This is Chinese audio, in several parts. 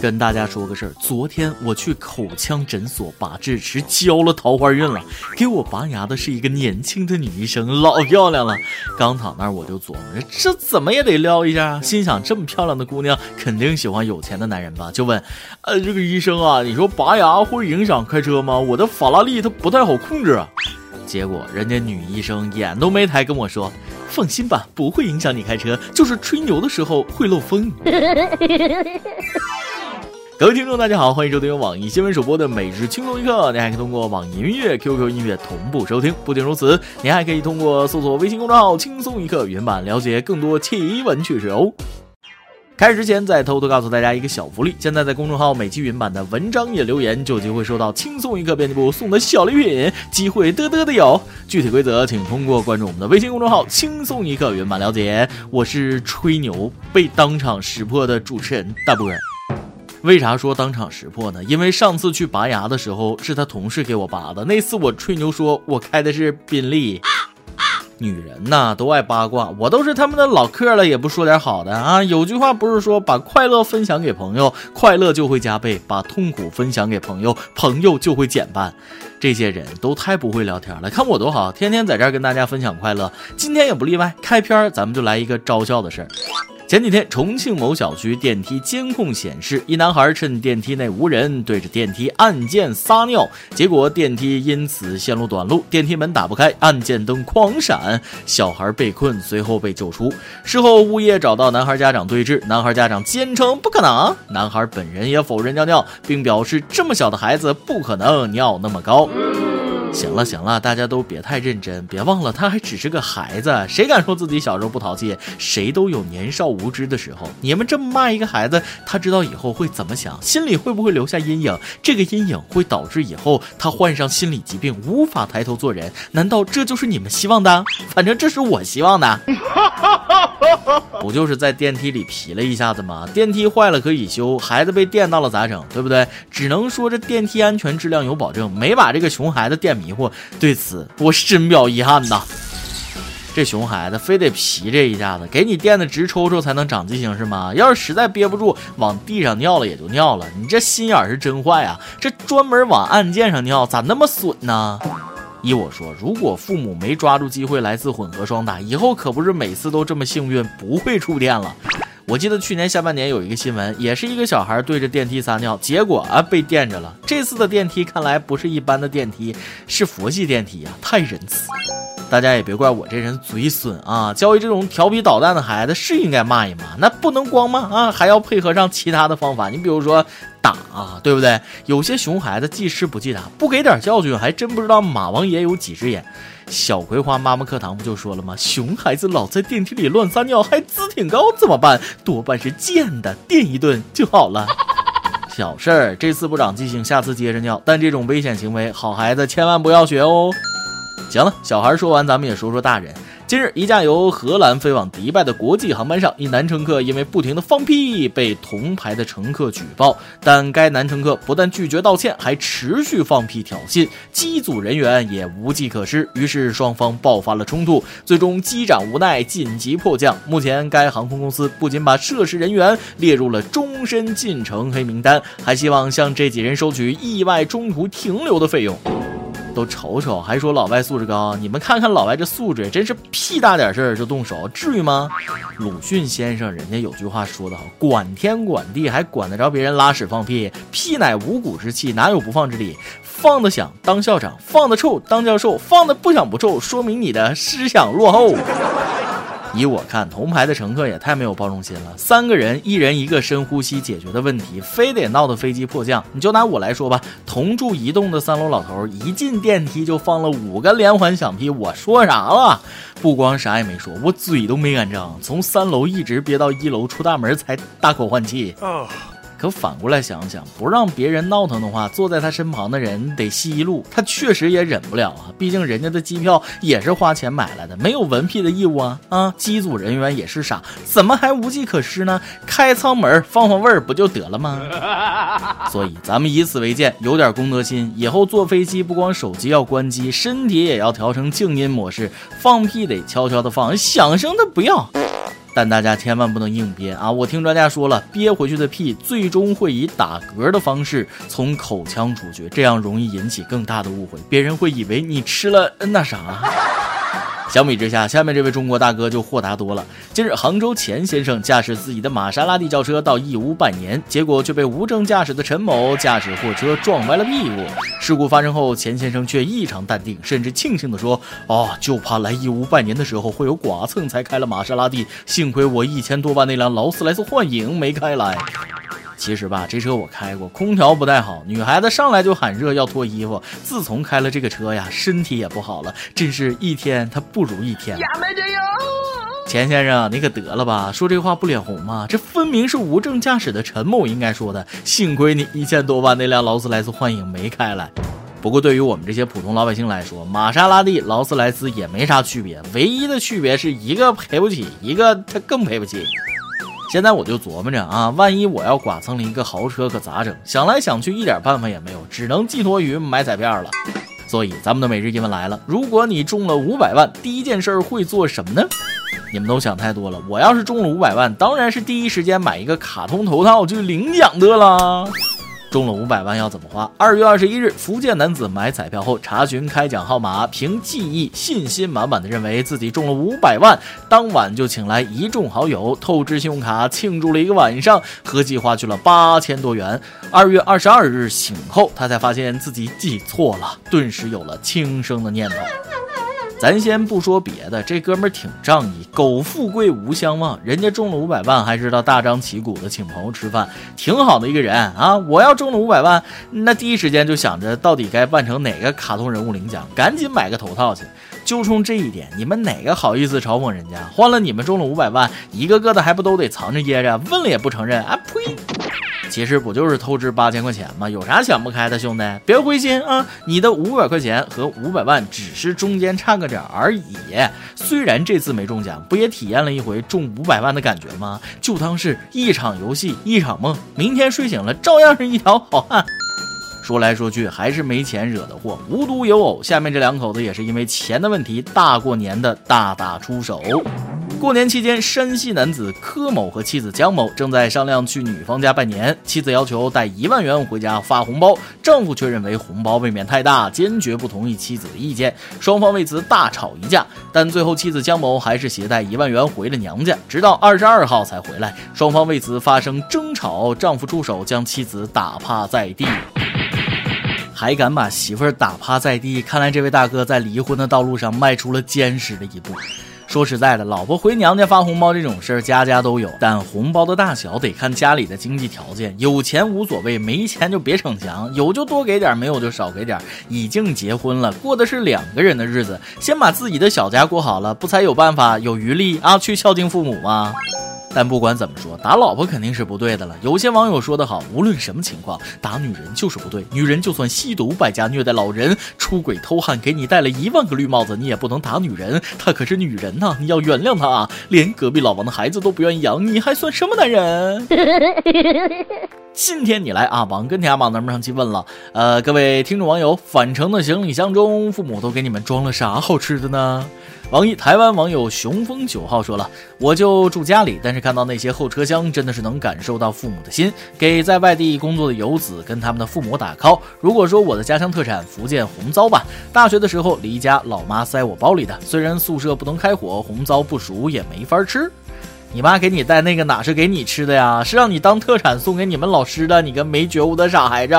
跟大家说个事儿，昨天我去口腔诊所拔智齿，交了桃花运了。给我拔牙的是一个年轻的女医生，老漂亮了。刚躺那儿我就琢磨着，这怎么也得撩一下啊。心想这么漂亮的姑娘，肯定喜欢有钱的男人吧？就问，呃，这个医生啊，你说拔牙会影响开车吗？我的法拉利它不太好控制啊。结果人家女医生眼都没抬跟我说，放心吧，不会影响你开车，就是吹牛的时候会漏风。各位听众，大家好，欢迎收听由网易新闻首播的每日轻松一刻。您还可以通过网易音乐、QQ 音乐同步收听。不仅如此，您还可以通过搜索微信公众号“轻松一刻”原版了解更多奇闻趣事哦。开始之前，再偷偷告诉大家一个小福利：现在在公众号每期云版的文章页留言，就有机会收到轻松一刻编辑部送的小礼品，机会嘚嘚的有。具体规则请通过关注我们的微信公众号“轻松一刻”原版了解。我是吹牛被当场识破的主持人大波。为啥说当场识破呢？因为上次去拔牙的时候是他同事给我拔的，那次我吹牛说我开的是宾利。女人呐都爱八卦，我都是他们的老客了，也不说点好的啊。有句话不是说把快乐分享给朋友，快乐就会加倍；把痛苦分享给朋友，朋友就会减半。这些人都太不会聊天了，看我多好，天天在这儿跟大家分享快乐，今天也不例外。开篇咱们就来一个招笑的事儿。前几天，重庆某小区电梯监控显示，一男孩趁电梯内无人，对着电梯按键撒尿，结果电梯因此线路短路，电梯门打不开，按键灯狂闪，小孩被困，随后被救出。事后，物业找到男孩家长对峙，男孩家长坚称不可能，男孩本人也否认尿尿，并表示这么小的孩子不可能尿那么高。行了行了，大家都别太认真，别忘了他还只是个孩子，谁敢说自己小时候不淘气？谁都有年少无知的时候。你们这么骂一个孩子，他知道以后会怎么想，心里会不会留下阴影？这个阴影会导致以后他患上心理疾病，无法抬头做人。难道这就是你们希望的？反正这是我希望的。不就是在电梯里皮了一下子吗？电梯坏了可以修，孩子被电到了咋整？对不对？只能说这电梯安全质量有保证，没把这个熊孩子电迷惑。对此，我深表遗憾呐。这熊孩子非得皮这一下子，给你电的直抽抽才能长记性是吗？要是实在憋不住，往地上尿了也就尿了。你这心眼是真坏啊！这专门往按键上尿，咋那么损呢？依我说，如果父母没抓住机会来次混合双打，以后可不是每次都这么幸运，不会触电了。我记得去年下半年有一个新闻，也是一个小孩对着电梯撒尿，结果啊被电着了。这次的电梯看来不是一般的电梯，是佛系电梯呀，太仁慈。大家也别怪我这人嘴损啊，教育这种调皮捣蛋的孩子是应该骂一骂，那不能光骂啊，还要配合上其他的方法。你比如说打啊，对不对？有些熊孩子记吃不记打，不给点教训，还真不知道马王爷有几只眼。小葵花妈妈课堂不就说了吗？熊孩子老在电梯里乱撒尿，还姿挺高，怎么办？多半是贱的，电一顿就好了。小事儿，这次不长记性，下次接着尿。但这种危险行为，好孩子千万不要学哦。行了，小孩说完，咱们也说说大人。近日，一架由荷兰飞往迪拜的国际航班上，一男乘客因为不停的放屁被同排的乘客举报，但该男乘客不但拒绝道歉，还持续放屁挑衅，机组人员也无计可施，于是双方爆发了冲突，最终机长无奈紧急迫降。目前，该航空公司不仅把涉事人员列入了终身进城黑名单，还希望向这几人收取意外中途停留的费用。都瞅瞅，还说老外素质高？你们看看老外这素质，真是屁大点事儿就动手，至于吗？鲁迅先生人家有句话说得好，管天管地还管得着别人拉屎放屁？屁乃五谷之气，哪有不放之理？放得响当校长，放得臭当教授，放得不响不臭，说明你的思想落后。以我看，同排的乘客也太没有包容心了。三个人，一人一个深呼吸解决的问题，非得闹得飞机迫降。你就拿我来说吧，同住一栋的三楼老头，一进电梯就放了五个连环响屁。我说啥了？不光啥也没说，我嘴都没敢张，从三楼一直憋到一楼出大门才大口换气。可反过来想想，不让别人闹腾的话，坐在他身旁的人得吸一路，他确实也忍不了啊。毕竟人家的机票也是花钱买来的，没有闻屁的义务啊。啊，机组人员也是傻，怎么还无计可施呢？开舱门放放味儿不就得了吗？所以咱们以此为鉴，有点公德心，以后坐飞机不光手机要关机，身体也要调成静音模式，放屁得悄悄的放，响声的不要。但大家千万不能硬憋啊！我听专家说了，憋回去的屁最终会以打嗝的方式从口腔出去，这样容易引起更大的误会，别人会以为你吃了那啥。相比之下，下面这位中国大哥就豁达多了。近日，杭州钱先生驾驶自己的玛莎拉蒂轿车到义乌拜年，结果却被无证驾驶的陈某驾驶货车撞歪了屁股。事故发生后，钱先生却异常淡定，甚至庆幸地说：“哦，就怕来义乌拜年的时候会有剐蹭，才开了玛莎拉蒂。幸亏我一千多万那辆劳斯莱斯幻影没开来。”其实吧，这车我开过，空调不太好，女孩子上来就喊热要脱衣服。自从开了这个车呀，身体也不好了，真是一天它不如一天。钱先生，你可得了吧，说这话不脸红吗？这分明是无证驾驶的陈某应该说的。幸亏你一千多万那辆劳斯莱斯幻影没开来。不过对于我们这些普通老百姓来说，玛莎拉蒂、劳斯莱斯也没啥区别，唯一的区别是一个赔不起，一个他更赔不起。现在我就琢磨着啊，万一我要剐蹭了一个豪车，可咋整？想来想去，一点办法也没有，只能寄托于买彩票了。所以咱们的每日一问来了：如果你中了五百万，第一件事会做什么呢？你们都想太多了。我要是中了五百万，当然是第一时间买一个卡通头套去领奖的啦。中了五百万要怎么花？二月二十一日，福建男子买彩票后查询开奖号码，凭记忆信心满满的认为自己中了五百万，当晚就请来一众好友透支信用卡庆祝了一个晚上，合计花去了八千多元。二月二十二日醒后，他才发现自己记错了，顿时有了轻生的念头。咱先不说别的，这哥们儿挺仗义，苟富贵无相忘。人家中了五百万，还知道大张旗鼓的请朋友吃饭，挺好的一个人啊！我要中了五百万，那第一时间就想着到底该办成哪个卡通人物领奖，赶紧买个头套去。就冲这一点，你们哪个好意思嘲讽人家？换了你们中了五百万，一个个的还不都得藏着掖着，问了也不承认？啊呸！其实不就是透支八千块钱吗？有啥想不开的，兄弟？别灰心啊！你的五百块钱和五百万只是中间差个点而已。虽然这次没中奖，不也体验了一回中五百万的感觉吗？就当是一场游戏，一场梦。明天睡醒了，照样是一条好汉。说来说去，还是没钱惹的祸。无独有偶，下面这两口子也是因为钱的问题，大过年的大打出手。过年期间，山西男子柯某和妻子江某正在商量去女方家拜年，妻子要求带一万元回家发红包，丈夫却认为红包未免太大，坚决不同意妻子的意见，双方为此大吵一架。但最后，妻子江某还是携带一万元回了娘家，直到二十二号才回来，双方为此发生争吵，丈夫出手将妻子打趴在地。还敢把媳妇儿打趴在地，看来这位大哥在离婚的道路上迈出了坚实的一步。说实在的，老婆回娘家发红包这种事儿，家家都有，但红包的大小得看家里的经济条件。有钱无所谓，没钱就别逞强，有就多给点，没有就少给点。已经结婚了，过的是两个人的日子，先把自己的小家过好了，不才有办法、有余力啊去孝敬父母吗？但不管怎么说，打老婆肯定是不对的了。有些网友说得好，无论什么情况，打女人就是不对。女人就算吸毒、败家、虐待老人、出轨、偷汉，给你戴了一万个绿帽子，你也不能打女人。她可是女人呐，你要原谅她啊！连隔壁老王的孩子都不愿意养，你还算什么男人？今天你来啊，王跟天马那么上去问了，呃，各位听众网友，返程的行李箱中，父母都给你们装了啥好吃的呢？网易台湾网友雄风九号说了：“我就住家里，但是看到那些后车厢，真的是能感受到父母的心，给在外地工作的游子跟他们的父母打 call。如果说我的家乡特产福建红糟吧，大学的时候离家，老妈塞我包里的。虽然宿舍不能开火，红糟不熟也没法吃。你妈给你带那个哪是给你吃的呀？是让你当特产送给你们老师的。你个没觉悟的傻孩子！”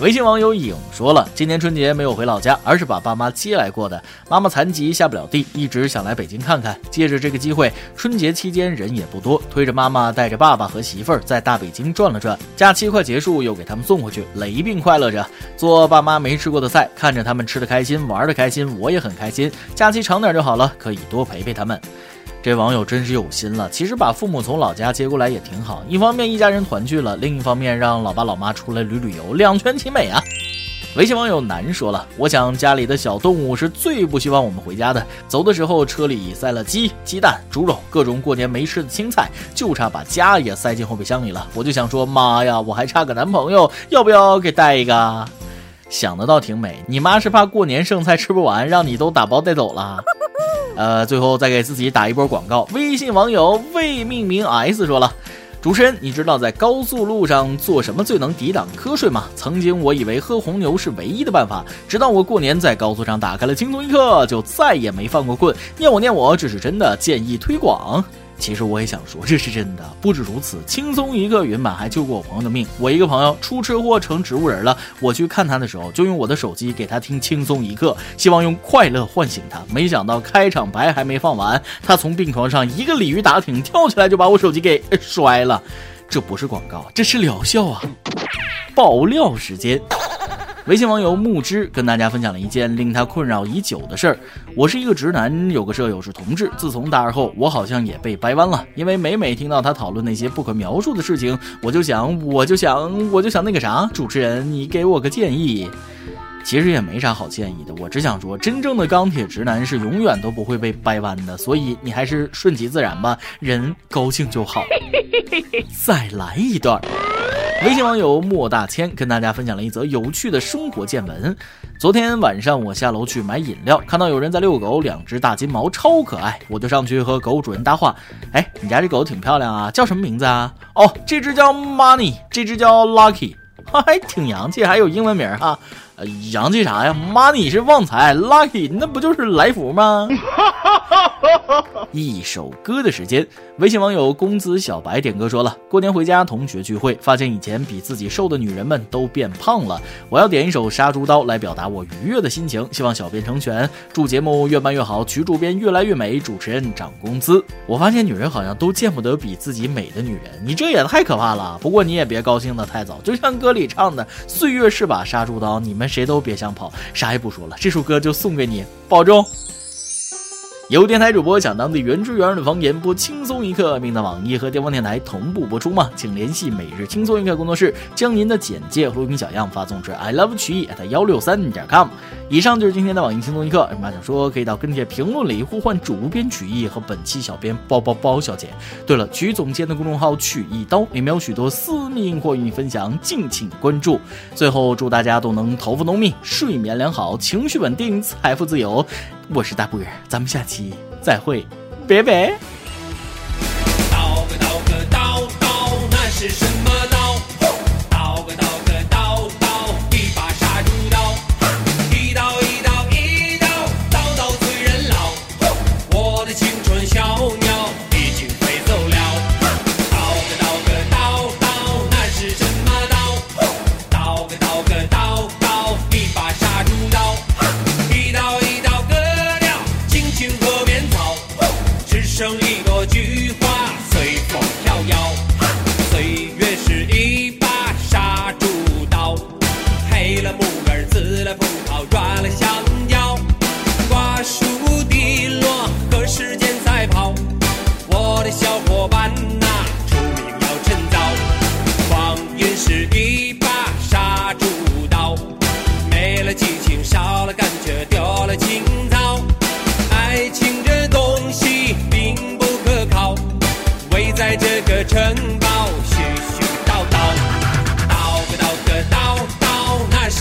微信网友影说了，今年春节没有回老家，而是把爸妈接来过的。妈妈残疾下不了地，一直想来北京看看。借着这个机会，春节期间人也不多，推着妈妈带着爸爸和媳妇儿在大北京转了转。假期快结束，又给他们送回去，雷并快乐着，做爸妈没吃过的菜，看着他们吃的开心，玩的开心，我也很开心。假期长点就好了，可以多陪陪他们。这网友真是有心了。其实把父母从老家接过来也挺好，一方面一家人团聚了，另一方面让老爸老妈出来旅旅游，两全其美啊。微信网友难说了，我想家里的小动物是最不希望我们回家的。走的时候车里塞了鸡、鸡蛋、猪肉，各种过年没吃的青菜，就差把家也塞进后备箱里了。我就想说，妈呀，我还差个男朋友，要不要给带一个？想的倒挺美，你妈是怕过年剩菜吃不完，让你都打包带走了。呃，最后再给自己打一波广告。微信网友未命名 S 说了。主持人，你知道在高速路上做什么最能抵挡瞌睡吗？曾经我以为喝红牛是唯一的办法，直到我过年在高速上打开了轻松一刻，就再也没犯过困。念我念我，这是真的，建议推广。其实我也想说，这是真的。不止如此，轻松一刻原版还救过我朋友的命。我一个朋友出车祸成植物人了，我去看他的时候，就用我的手机给他听轻松一刻，希望用快乐唤醒他。没想到开场白还没放完，他从病床上一个鲤鱼打挺跳起来，就把我手机给 摔了。这不是广告，这是疗效啊！爆料时间。微信网友木之跟大家分享了一件令他困扰已久的事儿。我是一个直男，有个舍友是同志。自从大二后，我好像也被掰弯了。因为每每听到他讨论那些不可描述的事情，我就想，我就想，我就想那个啥，主持人，你给我个建议。其实也没啥好建议的，我只想说，真正的钢铁直男是永远都不会被掰弯的。所以你还是顺其自然吧，人高兴就好。再来一段。微信网友莫大千跟大家分享了一则有趣的生活见闻。昨天晚上我下楼去买饮料，看到有人在遛狗，两只大金毛超可爱，我就上去和狗主人搭话：“哎，你家这狗挺漂亮啊，叫什么名字啊？”“哦，这只叫 Money，这只叫 Lucky，还挺洋气，还有英文名哈。”呃，洋气啥呀？Money 是旺财，Lucky 那不就是来福吗？一首歌的时间，微信网友公子小白点歌说了：过年回家，同学聚会，发现以前比自己瘦的女人们都变胖了。我要点一首《杀猪刀》来表达我愉悦的心情，希望小编成全，祝节目越办越好，曲主编越来越美，主持人涨工资。我发现女人好像都见不得比自己美的女人，你这也太可怕了。不过你也别高兴的太早，就像歌里唱的：“岁月是把杀猪刀，你们。”谁都别想跑，啥也不说了，这首歌就送给你，保重。有电台主播想当地原汁原味的方言播轻松一刻，并在网易和电风电台同步播出吗？请联系每日轻松一刻工作室，将您的简介和录音小样发送至 i love 曲艺 at 幺六三点 com。以上就是今天的网易轻松一刻。有么想说，可以到跟帖评论里呼唤主编曲艺和本期小编包包包小姐。对了，曲总监的公众号曲一刀里面有许多私密硬货与你分享，敬请关注。最后，祝大家都能头发浓密，睡眠良好，情绪稳定，财富自由。我是大波儿，咱们下期再会，拜拜。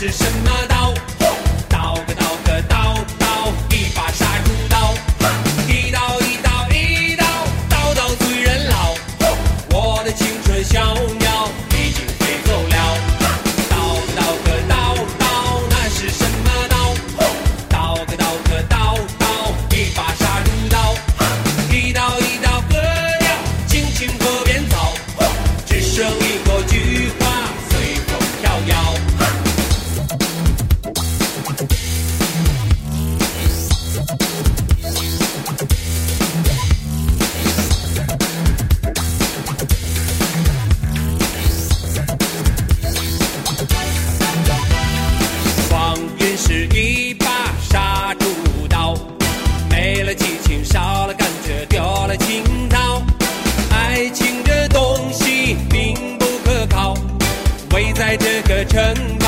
刀，城。